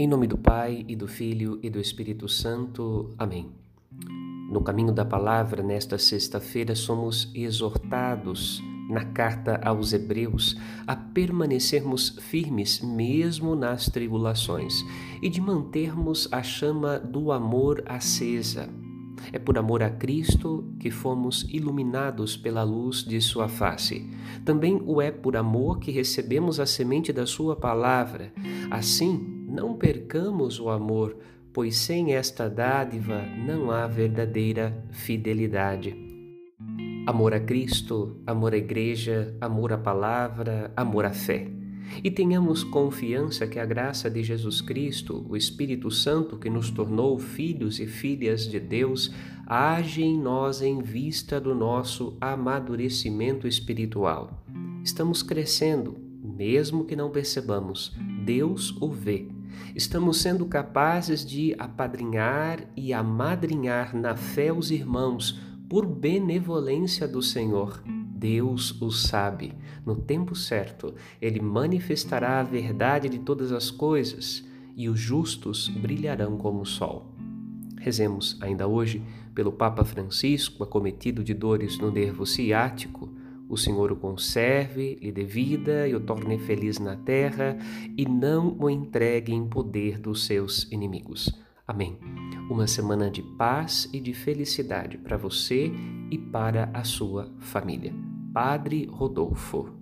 Em nome do Pai e do Filho e do Espírito Santo. Amém. No caminho da palavra, nesta sexta-feira, somos exortados na carta aos Hebreus a permanecermos firmes mesmo nas tribulações e de mantermos a chama do amor acesa. É por amor a Cristo que fomos iluminados pela luz de Sua face. Também o é por amor que recebemos a semente da Sua palavra. Assim, não percamos o amor, pois sem esta dádiva não há verdadeira fidelidade. Amor a Cristo, amor à Igreja, amor à palavra, amor à fé. E tenhamos confiança que a graça de Jesus Cristo, o Espírito Santo que nos tornou filhos e filhas de Deus, age em nós em vista do nosso amadurecimento espiritual. Estamos crescendo, mesmo que não percebamos, Deus o vê estamos sendo capazes de apadrinhar e amadrinhar na fé os irmãos por benevolência do Senhor. Deus o sabe. No tempo certo, ele manifestará a verdade de todas as coisas e os justos brilharão como o sol. Rezemos ainda hoje pelo Papa Francisco, acometido de dores no nervo ciático o Senhor o conserve, lhe dê vida e o torne feliz na terra e não o entregue em poder dos seus inimigos. Amém. Uma semana de paz e de felicidade para você e para a sua família. Padre Rodolfo.